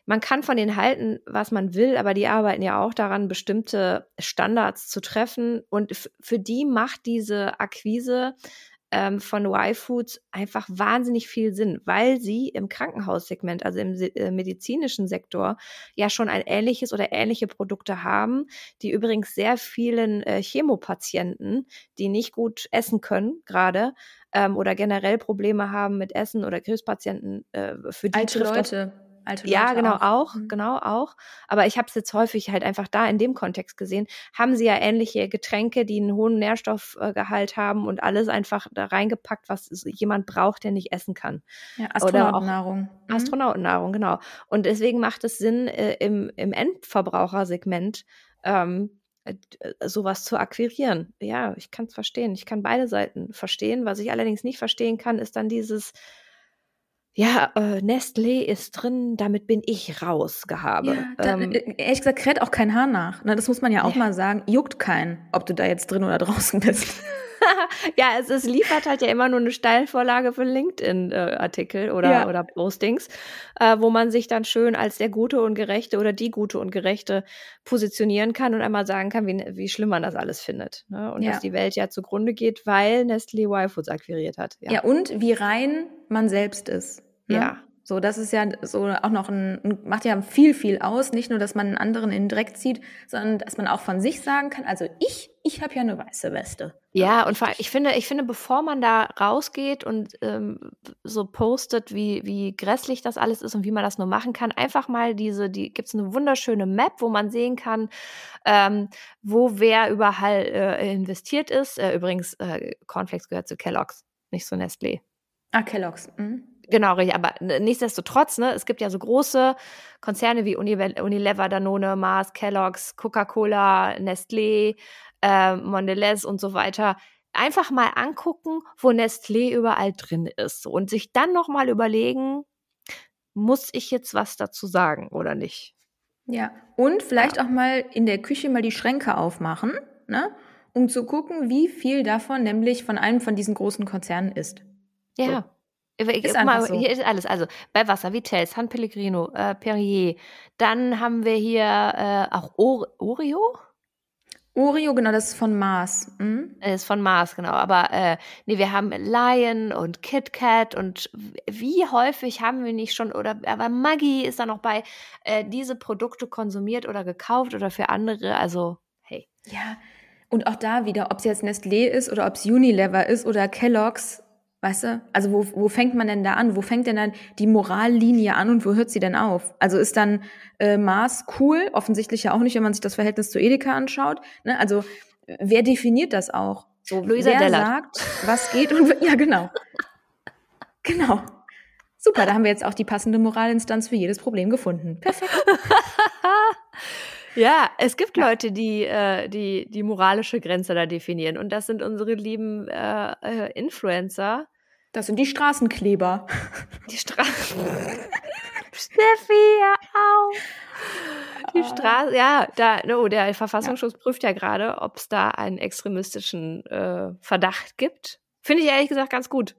man kann von denen halten, was man will, aber die arbeiten ja auch daran, bestimmte Standards zu treffen. Und für die macht diese Akquise ähm, von Y-Foods einfach wahnsinnig viel Sinn, weil sie im Krankenhaussegment, also im äh, medizinischen Sektor, ja schon ein ähnliches oder ähnliche Produkte haben, die übrigens sehr vielen äh, Chemopatienten, die nicht gut essen können, gerade, ähm, oder generell Probleme haben mit Essen oder Krebspatienten, äh, für die Alte Leute. Das, alte ja, Leute genau, auch, auch mhm. genau, auch. Aber ich habe es jetzt häufig halt einfach da in dem Kontext gesehen. Haben sie ja ähnliche Getränke, die einen hohen Nährstoffgehalt haben und alles einfach da reingepackt, was jemand braucht, der nicht essen kann. Ja, Astronautennahrung. Mhm. Astronautennahrung, genau. Und deswegen macht es Sinn, äh, im, im Endverbrauchersegment ähm, äh, sowas zu akquirieren. Ja, ich kann es verstehen. Ich kann beide Seiten verstehen. Was ich allerdings nicht verstehen kann, ist dann dieses, ja, äh, Nestlé ist drin, damit bin ich raus, Gehabe. Ja, dann, ähm, äh, ehrlich gesagt, kräht auch kein Haar nach. Ne, das muss man ja auch ja. mal sagen. Juckt keinen, ob du da jetzt drin oder draußen bist. ja, es, es, liefert halt ja immer nur eine Steilvorlage für LinkedIn-Artikel äh, oder, ja. oder Postings, äh, wo man sich dann schön als der Gute und Gerechte oder die Gute und Gerechte positionieren kann und einmal sagen kann, wie, wie schlimm man das alles findet. Ne? Und ja. dass die Welt ja zugrunde geht, weil Nestlé Y-Foods akquiriert hat. Ja. ja, und wie rein man selbst ist. Ne? Ja. So, das ist ja so auch noch ein, macht ja viel, viel aus. Nicht nur, dass man einen anderen in den Dreck zieht, sondern dass man auch von sich sagen kann, also ich, ich habe ja eine weiße Weste. Ja, und ich finde, ich finde, bevor man da rausgeht und ähm, so postet, wie, wie grässlich das alles ist und wie man das nur machen kann, einfach mal diese, die gibt es eine wunderschöne Map, wo man sehen kann, ähm, wo wer überall äh, investiert ist. Äh, übrigens, äh, Cornflakes gehört zu Kellogg's, nicht zu Nestlé. Ah, Kellogg's. Mhm. Genau, richtig. Aber nichtsdestotrotz, ne, es gibt ja so große Konzerne wie Unilever, Danone, Mars, Kellogg's, Coca-Cola, Nestlé, äh, Mondelez und so weiter. Einfach mal angucken, wo Nestlé überall drin ist und sich dann nochmal überlegen, muss ich jetzt was dazu sagen oder nicht? Ja, und vielleicht ja. auch mal in der Küche mal die Schränke aufmachen, ne? um zu gucken, wie viel davon nämlich von einem von diesen großen Konzernen ist. Ja. So. Ist mal, so. Hier ist alles. Also bei Wasser, Vitesse, San Pellegrino, äh, Perrier. Dann haben wir hier äh, auch o Oreo. Oreo, genau, das ist von Mars. Mhm. Das ist von Mars, genau. Aber äh, nee, wir haben Lion und Kit Kat und wie häufig haben wir nicht schon, oder aber Maggi ist da noch bei, äh, diese Produkte konsumiert oder gekauft oder für andere. Also, hey. Ja, und auch da wieder, ob es jetzt Nestlé ist oder ob es Unilever ist oder Kellogg's, Weißt du? Also wo, wo fängt man denn da an? Wo fängt denn dann die Morallinie an und wo hört sie denn auf? Also ist dann äh, Mars cool? Offensichtlich ja auch nicht, wenn man sich das Verhältnis zu Edeka anschaut. Ne? Also wer definiert das auch? So, Luisa wer Dellert. sagt, was geht und ja genau, genau. Super, da haben wir jetzt auch die passende Moralinstanz für jedes Problem gefunden. Perfekt. Ja, es gibt Leute, die, äh, die die moralische Grenze da definieren. Und das sind unsere lieben äh, äh, Influencer, das sind die Straßenkleber. Die Straßen. Steffi, ja, auf. Die Straße, ja, da, oh, der Verfassungsschutz ja. prüft ja gerade, ob es da einen extremistischen äh, Verdacht gibt. Finde ich ehrlich gesagt ganz gut.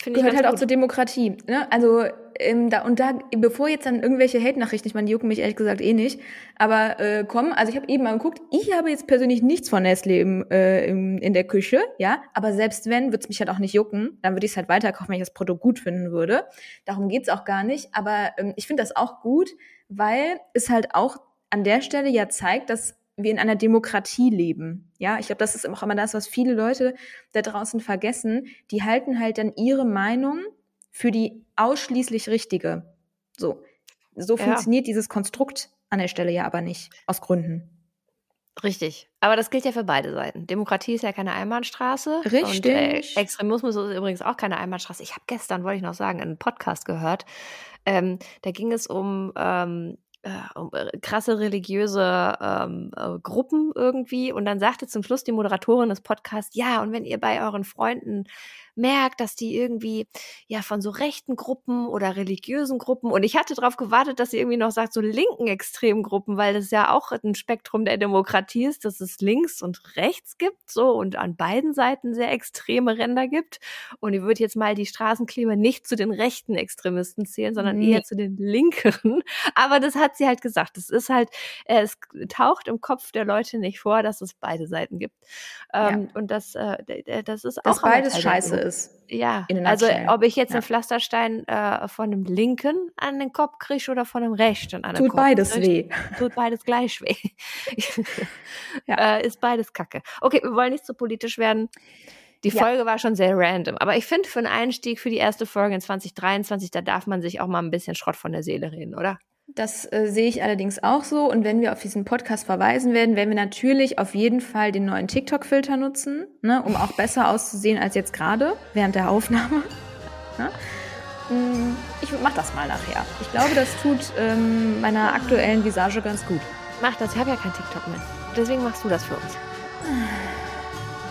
Finde Gehört halt gut. auch zur Demokratie. Ne? Also ähm, da und da, bevor jetzt dann irgendwelche Hate-Nachrichten, ich meine, die jucken mich ehrlich gesagt eh nicht, aber äh, kommen, also ich habe eben mal geguckt, ich habe jetzt persönlich nichts von Nestle im, äh, im, in der Küche, ja, aber selbst wenn, würde es mich halt auch nicht jucken, dann würde ich es halt weiterkaufen, wenn ich das Produkt gut finden würde. Darum geht's auch gar nicht, aber ähm, ich finde das auch gut, weil es halt auch an der Stelle ja zeigt, dass wir in einer Demokratie leben. Ja, ich glaube, das ist auch immer das, was viele Leute da draußen vergessen. Die halten halt dann ihre Meinung für die ausschließlich richtige. So. So ja. funktioniert dieses Konstrukt an der Stelle ja aber nicht, aus Gründen. Richtig. Aber das gilt ja für beide Seiten. Demokratie ist ja keine Einbahnstraße. Richtig. Und, äh, Extremismus ist übrigens auch keine Einbahnstraße. Ich habe gestern, wollte ich noch sagen, einen Podcast gehört. Ähm, da ging es um ähm, äh, äh, krasse religiöse ähm, äh, Gruppen irgendwie. Und dann sagte zum Schluss die Moderatorin des Podcasts, ja, und wenn ihr bei euren Freunden merkt, dass die irgendwie ja von so rechten Gruppen oder religiösen Gruppen und ich hatte darauf gewartet, dass sie irgendwie noch sagt, so linken Extremgruppen, weil das ja auch ein Spektrum der Demokratie ist, dass es links und rechts gibt, so und an beiden Seiten sehr extreme Ränder gibt. Und ich würde jetzt mal die Straßenklima nicht zu den rechten Extremisten zählen, sondern nee. eher zu den linkeren. Aber das hat sie halt gesagt. Es ist halt, äh, es taucht im Kopf der Leute nicht vor, dass es beide Seiten gibt. Ähm, ja. Und das, äh, das ist auch. Dass beides scheiße ist. Ja, also ob ich jetzt ja. einen Pflasterstein äh, von einem Linken an den Kopf kriege oder von einem Rechten an den Tut Kopf. Tut beides krieg, weh. Tut beides gleich weh. ja. äh, ist beides kacke. Okay, wir wollen nicht so politisch werden. Die Folge ja. war schon sehr random. Aber ich finde, für einen Einstieg für die erste Folge in 2023, da darf man sich auch mal ein bisschen Schrott von der Seele reden, oder? Das äh, sehe ich allerdings auch so. Und wenn wir auf diesen Podcast verweisen werden, werden wir natürlich auf jeden Fall den neuen TikTok-Filter nutzen, ne, um auch besser auszusehen als jetzt gerade während der Aufnahme. Ne? Ich mache das mal nachher. Ich glaube, das tut ähm, meiner aktuellen Visage ganz gut. Mach das, ich habe ja kein TikTok mehr. Deswegen machst du das für uns.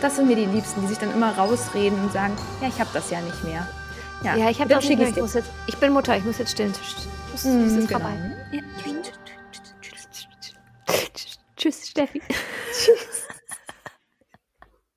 Das sind mir die Liebsten, die sich dann immer rausreden und sagen, ja, ich habe das ja nicht mehr. Ja, ja ich habe das nicht mehr. Ich, muss jetzt, ich bin Mutter, ich muss jetzt stillen. Tschüss, mhm, ist genau. vorbei. Ja. Tschüss, Steffi. Tschüss.